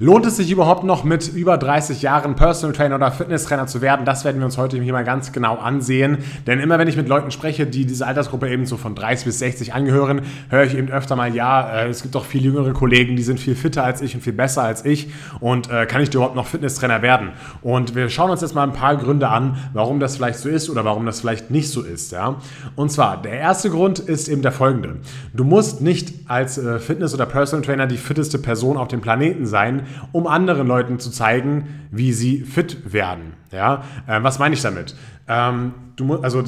Lohnt es sich überhaupt noch mit über 30 Jahren Personal Trainer oder Fitnesstrainer zu werden? Das werden wir uns heute hier mal ganz genau ansehen. Denn immer wenn ich mit Leuten spreche, die diese Altersgruppe eben so von 30 bis 60 angehören, höre ich eben öfter mal, ja, äh, es gibt doch viel jüngere Kollegen, die sind viel fitter als ich und viel besser als ich. Und äh, kann ich überhaupt noch Fitnesstrainer werden? Und wir schauen uns jetzt mal ein paar Gründe an, warum das vielleicht so ist oder warum das vielleicht nicht so ist. Ja? Und zwar, der erste Grund ist eben der folgende. Du musst nicht als äh, Fitness- oder Personal Trainer die fitteste Person auf dem Planeten sein, um anderen Leuten zu zeigen, wie sie fit werden. Ja? Äh, was meine ich damit? Ähm, du, also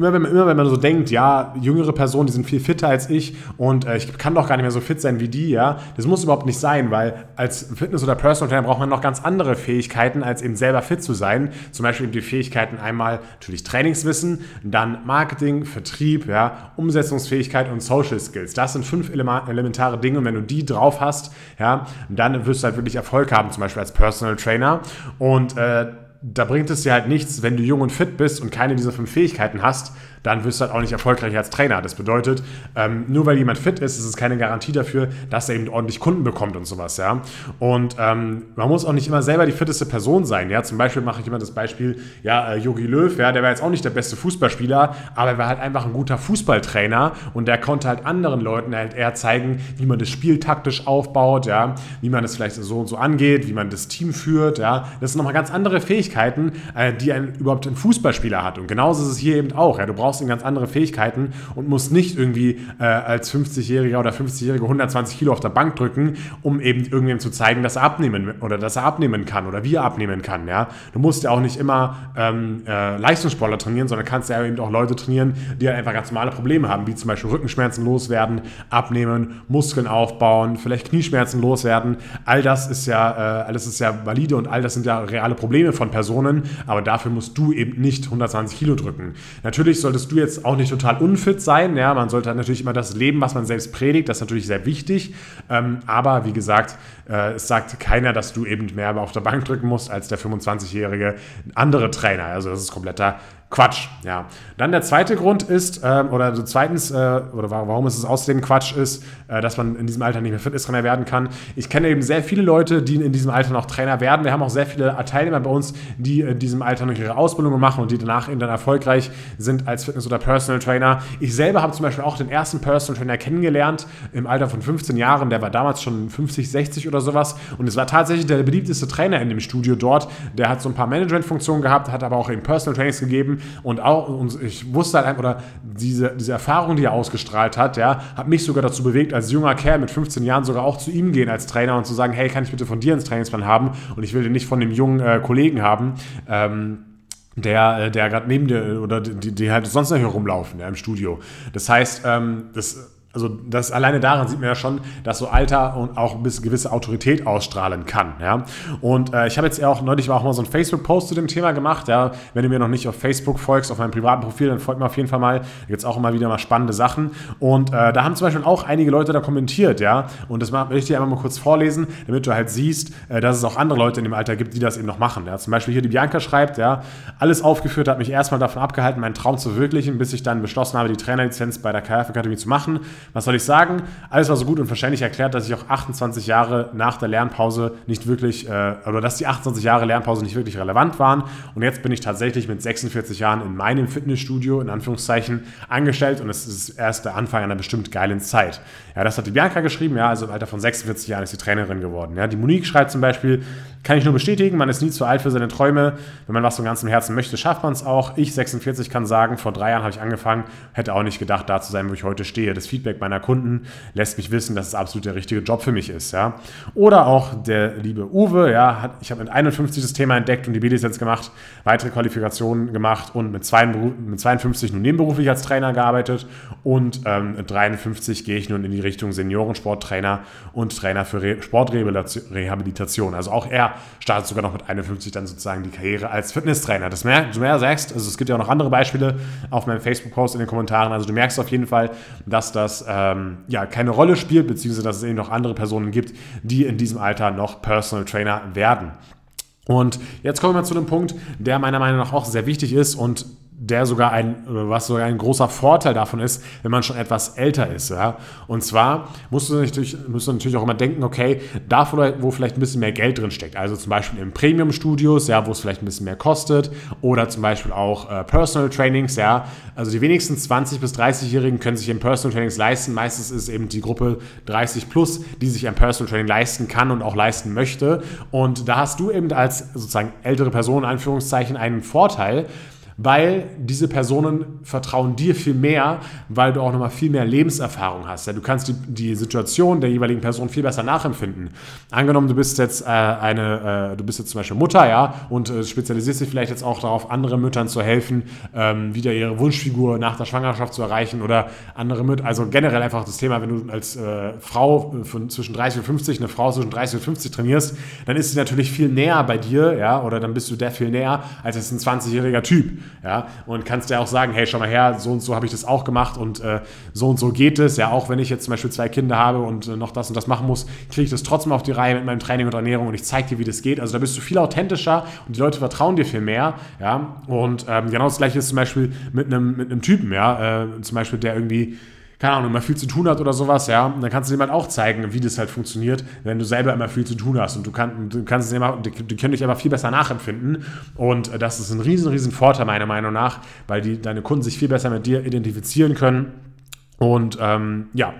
immer wenn, man, immer wenn man so denkt, ja, jüngere Personen, die sind viel fitter als ich und äh, ich kann doch gar nicht mehr so fit sein wie die, ja, das muss überhaupt nicht sein, weil als Fitness- oder Personal Trainer braucht man noch ganz andere Fähigkeiten, als eben selber fit zu sein. Zum Beispiel eben die Fähigkeiten einmal natürlich Trainingswissen, dann Marketing, Vertrieb, ja, Umsetzungsfähigkeit und Social Skills. Das sind fünf elementare Dinge und wenn du die drauf hast, ja, dann wirst du halt wirklich Erfolg haben, zum Beispiel als Personal Trainer und äh, da bringt es dir halt nichts, wenn du jung und fit bist und keine dieser fünf Fähigkeiten hast, dann wirst du halt auch nicht erfolgreich als Trainer. Das bedeutet, ähm, nur weil jemand fit ist, ist es keine Garantie dafür, dass er eben ordentlich Kunden bekommt und sowas, ja. Und ähm, man muss auch nicht immer selber die fitteste Person sein, ja. Zum Beispiel mache ich immer das Beispiel, ja, Yogi äh, Löw, ja, der war jetzt auch nicht der beste Fußballspieler, aber er war halt einfach ein guter Fußballtrainer und der konnte halt anderen Leuten halt eher zeigen, wie man das Spiel taktisch aufbaut, ja, wie man es vielleicht so und so angeht, wie man das Team führt, ja. Das sind nochmal ganz andere Fähigkeiten, äh, die ein, überhaupt ein Fußballspieler hat. Und genauso ist es hier eben auch, ja. Du brauchst brauchst ganz andere Fähigkeiten und musst nicht irgendwie äh, als 50-Jähriger oder 50-Jährige 120 Kilo auf der Bank drücken, um eben irgendwem zu zeigen, dass er abnehmen oder dass er abnehmen kann oder wie er abnehmen kann. Ja? Du musst ja auch nicht immer ähm, äh, Leistungssportler trainieren, sondern kannst ja eben auch Leute trainieren, die halt einfach ganz normale Probleme haben, wie zum Beispiel Rückenschmerzen loswerden, abnehmen, Muskeln aufbauen, vielleicht Knieschmerzen loswerden. All das ist ja, äh, alles ist ja valide und all das sind ja reale Probleme von Personen, aber dafür musst du eben nicht 120 Kilo drücken. Natürlich solltest solltest du jetzt auch nicht total unfit sein. Ja, man sollte natürlich immer das leben, was man selbst predigt. Das ist natürlich sehr wichtig. Ähm, aber wie gesagt, äh, es sagt keiner, dass du eben mehr auf der Bank drücken musst als der 25-jährige andere Trainer. Also das ist kompletter Quatsch. Ja. Dann der zweite Grund ist, äh, oder also zweitens, äh, oder warum es außerdem Quatsch ist, äh, dass man in diesem Alter nicht mehr Fitnesstrainer werden kann. Ich kenne eben sehr viele Leute, die in diesem Alter noch Trainer werden. Wir haben auch sehr viele Teilnehmer bei uns, die in diesem Alter noch ihre Ausbildung machen und die danach eben dann erfolgreich sind als Fitness- oder Personal Trainer. Ich selber habe zum Beispiel auch den ersten Personal Trainer kennengelernt im Alter von 15 Jahren. Der war damals schon 50, 60 oder sowas. Und es war tatsächlich der beliebteste Trainer in dem Studio dort. Der hat so ein paar Management-Funktionen gehabt, hat aber auch eben Personal Trainings gegeben und auch, und ich wusste halt einfach, oder diese, diese Erfahrung, die er ausgestrahlt hat, ja, hat mich sogar dazu bewegt, als junger Kerl mit 15 Jahren sogar auch zu ihm gehen als Trainer und zu sagen, hey, kann ich bitte von dir ins Trainingsplan haben und ich will den nicht von dem jungen äh, Kollegen haben. Ähm, der, äh, der gerade neben dir oder die, die halt sonst noch hier rumlaufen ja, im Studio. Das heißt, ähm, das also das alleine daran sieht man ja schon, dass so Alter und auch bisschen gewisse Autorität ausstrahlen kann. Ja? Und äh, ich habe jetzt auch neulich auch mal so einen Facebook-Post zu dem Thema gemacht. Ja? Wenn du mir noch nicht auf Facebook folgst, auf meinem privaten Profil, dann folgt mir auf jeden Fall mal. Da gibt es auch immer wieder mal spannende Sachen. Und äh, da haben zum Beispiel auch einige Leute da kommentiert, ja. Und das möchte ich dir einmal mal kurz vorlesen, damit du halt siehst, äh, dass es auch andere Leute in dem Alter gibt, die das eben noch machen. Ja? Zum Beispiel hier die Bianca schreibt, ja, alles aufgeführt hat mich erstmal davon abgehalten, meinen Traum zu verwirklichen, bis ich dann beschlossen habe, die Trainerlizenz bei der KF Akademie zu machen. Was soll ich sagen? Alles war so gut und wahrscheinlich erklärt, dass ich auch 28 Jahre nach der Lernpause nicht wirklich, äh, oder dass die 28 Jahre Lernpause nicht wirklich relevant waren. Und jetzt bin ich tatsächlich mit 46 Jahren in meinem Fitnessstudio, in Anführungszeichen, angestellt und es ist erst der Anfang einer bestimmt geilen Zeit. Ja, das hat die Bianca geschrieben, ja, also im Alter von 46 Jahren ist sie Trainerin geworden. Ja, die Monique schreibt zum Beispiel, kann ich nur bestätigen, man ist nie zu alt für seine Träume. Wenn man was von ganzem Herzen möchte, schafft man es auch. Ich, 46, kann sagen, vor drei Jahren habe ich angefangen, hätte auch nicht gedacht, da zu sein, wo ich heute stehe. Das Feedback meiner Kunden lässt mich wissen, dass es absolut der richtige Job für mich ist. Ja. Oder auch der liebe Uwe, ja, hat, ich habe mit 51 das Thema entdeckt und die B-Lizenz gemacht, weitere Qualifikationen gemacht und mit, zwei, mit 52 nun nebenberuflich als Trainer gearbeitet und ähm, mit 53 gehe ich nun in die Richtung Seniorensporttrainer und Trainer für Re Sportrehabilitation. Also auch er startet sogar noch mit 51 dann sozusagen die Karriere als Fitnesstrainer. Das mehr, du mehr sagst, also es gibt ja auch noch andere Beispiele auf meinem Facebook-Post in den Kommentaren. Also du merkst auf jeden Fall, dass das ähm, ja keine Rolle spielt, beziehungsweise dass es eben noch andere Personen gibt, die in diesem Alter noch Personal Trainer werden. Und jetzt kommen wir zu einem Punkt, der meiner Meinung nach auch sehr wichtig ist und der sogar ein, was sogar ein großer Vorteil davon ist, wenn man schon etwas älter ist. Ja? Und zwar musst du, natürlich, musst du natürlich auch immer denken, okay, da wo vielleicht ein bisschen mehr Geld drin steckt. Also zum Beispiel in Premium-Studios, ja, wo es vielleicht ein bisschen mehr kostet. Oder zum Beispiel auch äh, Personal Trainings, ja. Also die wenigsten 20- bis 30-Jährigen können sich im Personal Trainings leisten. Meistens ist eben die Gruppe 30 plus, die sich ein Personal Training leisten kann und auch leisten möchte. Und da hast du eben als sozusagen ältere Person, in Anführungszeichen, einen Vorteil, weil diese Personen vertrauen dir viel mehr, weil du auch nochmal viel mehr Lebenserfahrung hast. Du kannst die, die Situation der jeweiligen Person viel besser nachempfinden. Angenommen, du bist jetzt äh, eine, äh, du bist jetzt zum Beispiel Mutter, ja, und äh, spezialisierst dich vielleicht jetzt auch darauf, anderen Müttern zu helfen, ähm, wieder ihre Wunschfigur nach der Schwangerschaft zu erreichen oder andere Mütter, also generell einfach das Thema, wenn du als äh, Frau von zwischen 30 und 50, eine Frau zwischen 30 und 50 trainierst, dann ist sie natürlich viel näher bei dir, ja, oder dann bist du der viel näher als ein 20-jähriger Typ ja, und kannst ja auch sagen, hey, schau mal her, so und so habe ich das auch gemacht und äh, so und so geht es, ja, auch wenn ich jetzt zum Beispiel zwei Kinder habe und äh, noch das und das machen muss, kriege ich das trotzdem auf die Reihe mit meinem Training und Ernährung und ich zeige dir, wie das geht, also da bist du viel authentischer und die Leute vertrauen dir viel mehr, ja, und ähm, genau das gleiche ist zum Beispiel mit einem, mit Typen, ja, äh, zum Beispiel, der irgendwie keine Ahnung, immer viel zu tun hat oder sowas, ja, und dann kannst du dem halt auch zeigen, wie das halt funktioniert, wenn du selber immer viel zu tun hast und du, kann, du kannst es immer, die, die können dich einfach viel besser nachempfinden und das ist ein riesen, riesen Vorteil meiner Meinung nach, weil die, deine Kunden sich viel besser mit dir identifizieren können und ähm, ja,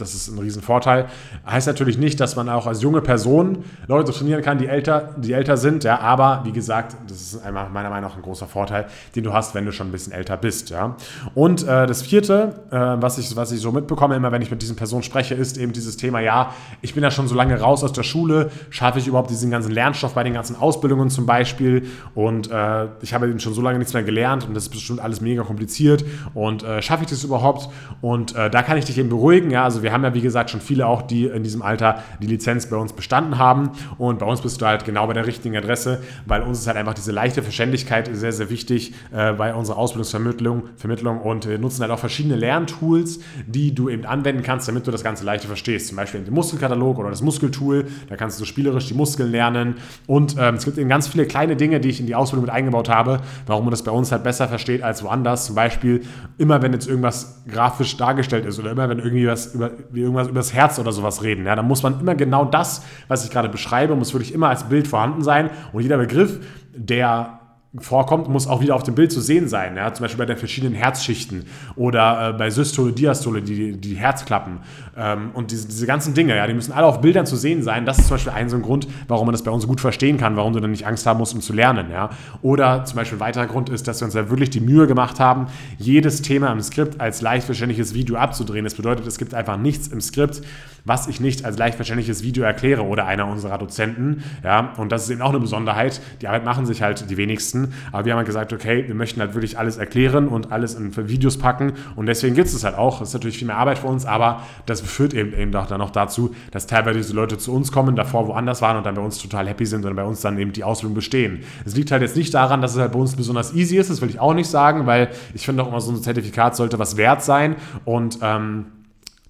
das ist ein Riesenvorteil. Heißt natürlich nicht, dass man auch als junge Person Leute trainieren kann, die älter, die älter sind, ja, aber wie gesagt, das ist einmal meiner Meinung nach ein großer Vorteil, den du hast, wenn du schon ein bisschen älter bist, ja. Und äh, das vierte, äh, was, ich, was ich so mitbekomme, immer wenn ich mit diesen Personen spreche, ist eben dieses Thema, ja, ich bin ja schon so lange raus aus der Schule, schaffe ich überhaupt diesen ganzen Lernstoff bei den ganzen Ausbildungen zum Beispiel und äh, ich habe schon so lange nichts mehr gelernt und das ist bestimmt alles mega kompliziert und äh, schaffe ich das überhaupt? Und äh, da kann ich dich eben beruhigen, ja, also wir wir haben ja, wie gesagt, schon viele auch, die in diesem Alter die Lizenz bei uns bestanden haben. Und bei uns bist du halt genau bei der richtigen Adresse, weil uns ist halt einfach diese leichte Verständlichkeit sehr, sehr wichtig äh, bei unserer Ausbildungsvermittlung Vermittlung. und wir nutzen halt auch verschiedene Lerntools, die du eben anwenden kannst, damit du das Ganze leichter verstehst. Zum Beispiel den Muskelkatalog oder das Muskeltool, da kannst du spielerisch die Muskeln lernen. Und ähm, es gibt eben ganz viele kleine Dinge, die ich in die Ausbildung mit eingebaut habe, warum man das bei uns halt besser versteht als woanders. Zum Beispiel immer, wenn jetzt irgendwas grafisch dargestellt ist oder immer, wenn irgendwie was über wie irgendwas übers Herz oder sowas reden. Ja, dann muss man immer genau das, was ich gerade beschreibe, muss wirklich immer als Bild vorhanden sein. Und jeder Begriff, der vorkommt, muss auch wieder auf dem Bild zu sehen sein. Ja? Zum Beispiel bei den verschiedenen Herzschichten oder äh, bei Systole, Diastole, die, die Herzklappen ähm, und diese, diese ganzen Dinge, ja, die müssen alle auf Bildern zu sehen sein. Das ist zum Beispiel ein so ein Grund, warum man das bei uns gut verstehen kann, warum du dann nicht Angst haben musst, um zu lernen. Ja? Oder zum Beispiel ein weiterer Grund ist, dass wir uns da wirklich die Mühe gemacht haben, jedes Thema im Skript als leicht verständliches Video abzudrehen. Das bedeutet, es gibt einfach nichts im Skript, was ich nicht als leicht verständliches Video erkläre oder einer unserer Dozenten. Ja? Und das ist eben auch eine Besonderheit. Die Arbeit machen sich halt die wenigsten. Aber wir haben halt gesagt, okay, wir möchten halt wirklich alles erklären und alles in Videos packen. Und deswegen gibt es es halt auch. Das ist natürlich viel mehr Arbeit für uns, aber das führt eben, eben auch dann noch dazu, dass teilweise diese Leute zu uns kommen, davor woanders waren und dann bei uns total happy sind und bei uns dann eben die Ausbildung bestehen. Es liegt halt jetzt nicht daran, dass es halt bei uns besonders easy ist, das will ich auch nicht sagen, weil ich finde auch immer so ein Zertifikat sollte was wert sein und ähm,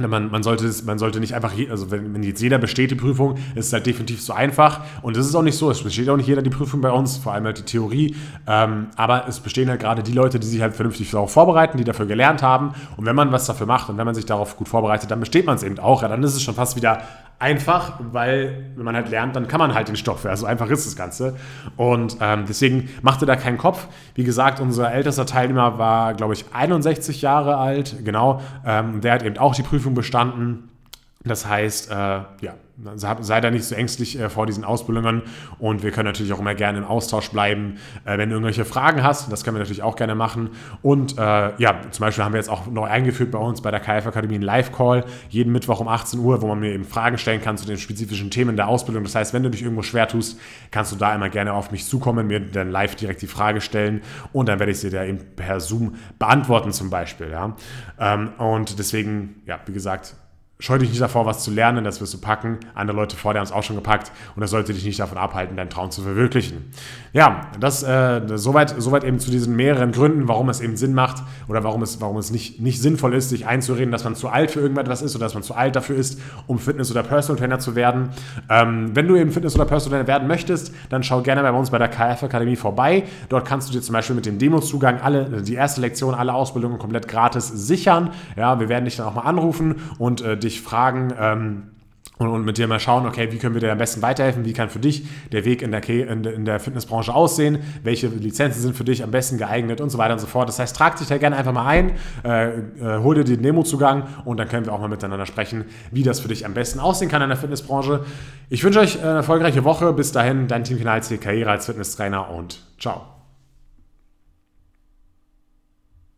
man, man, sollte, man sollte nicht einfach, also wenn, wenn, jetzt jeder besteht die Prüfung, ist es halt definitiv so einfach. Und das ist auch nicht so. Es besteht auch nicht jeder die Prüfung bei uns, vor allem halt die Theorie. Ähm, aber es bestehen halt gerade die Leute, die sich halt vernünftig darauf vorbereiten, die dafür gelernt haben. Und wenn man was dafür macht und wenn man sich darauf gut vorbereitet, dann besteht man es eben auch. Ja, dann ist es schon fast wieder einfach, weil wenn man halt lernt, dann kann man halt den Stoff. Also einfach ist das Ganze. Und ähm, deswegen machte da keinen Kopf. Wie gesagt, unser ältester Teilnehmer war, glaube ich, 61 Jahre alt. Genau. Ähm, der hat eben auch die Prüfung bestanden. Das heißt, äh, ja, sei da nicht so ängstlich äh, vor diesen Ausbildungen. Und wir können natürlich auch immer gerne im Austausch bleiben, äh, wenn du irgendwelche Fragen hast, das können wir natürlich auch gerne machen. Und äh, ja, zum Beispiel haben wir jetzt auch neu eingeführt bei uns bei der KF Akademie einen Live-Call, jeden Mittwoch um 18 Uhr, wo man mir eben Fragen stellen kann zu den spezifischen Themen der Ausbildung, das heißt, wenn du dich irgendwo schwer tust, kannst du da immer gerne auf mich zukommen, mir dann live direkt die Frage stellen. Und dann werde ich sie dir eben per Zoom beantworten zum Beispiel, ja, ähm, und deswegen, ja, wie gesagt, Scheu dich nicht davor, was zu lernen, das wirst du packen. Andere Leute vor dir haben es auch schon gepackt und das sollte dich nicht davon abhalten, deinen Traum zu verwirklichen. Ja, das äh, soweit, soweit eben zu diesen mehreren Gründen, warum es eben Sinn macht oder warum es, warum es nicht, nicht sinnvoll ist, sich einzureden, dass man zu alt für irgendetwas ist oder dass man zu alt dafür ist, um Fitness- oder Personal Trainer zu werden. Ähm, wenn du eben Fitness- oder Personal Trainer werden möchtest, dann schau gerne bei uns bei der KF Akademie vorbei. Dort kannst du dir zum Beispiel mit dem Demozugang alle, die erste Lektion, alle Ausbildungen komplett gratis sichern. Ja, wir werden dich dann auch mal anrufen und äh, dich fragen, ähm, und, und, mit dir mal schauen, okay, wie können wir dir am besten weiterhelfen? Wie kann für dich der Weg in der, in, in der Fitnessbranche aussehen? Welche Lizenzen sind für dich am besten geeignet und so weiter und so fort. Das heißt, trag dich da gerne einfach mal ein, äh, äh, hol dir den Demo-Zugang und dann können wir auch mal miteinander sprechen, wie das für dich am besten aussehen kann in der Fitnessbranche. Ich wünsche euch eine erfolgreiche Woche. Bis dahin, dein Team Kanal Karriere als Fitnesstrainer und ciao.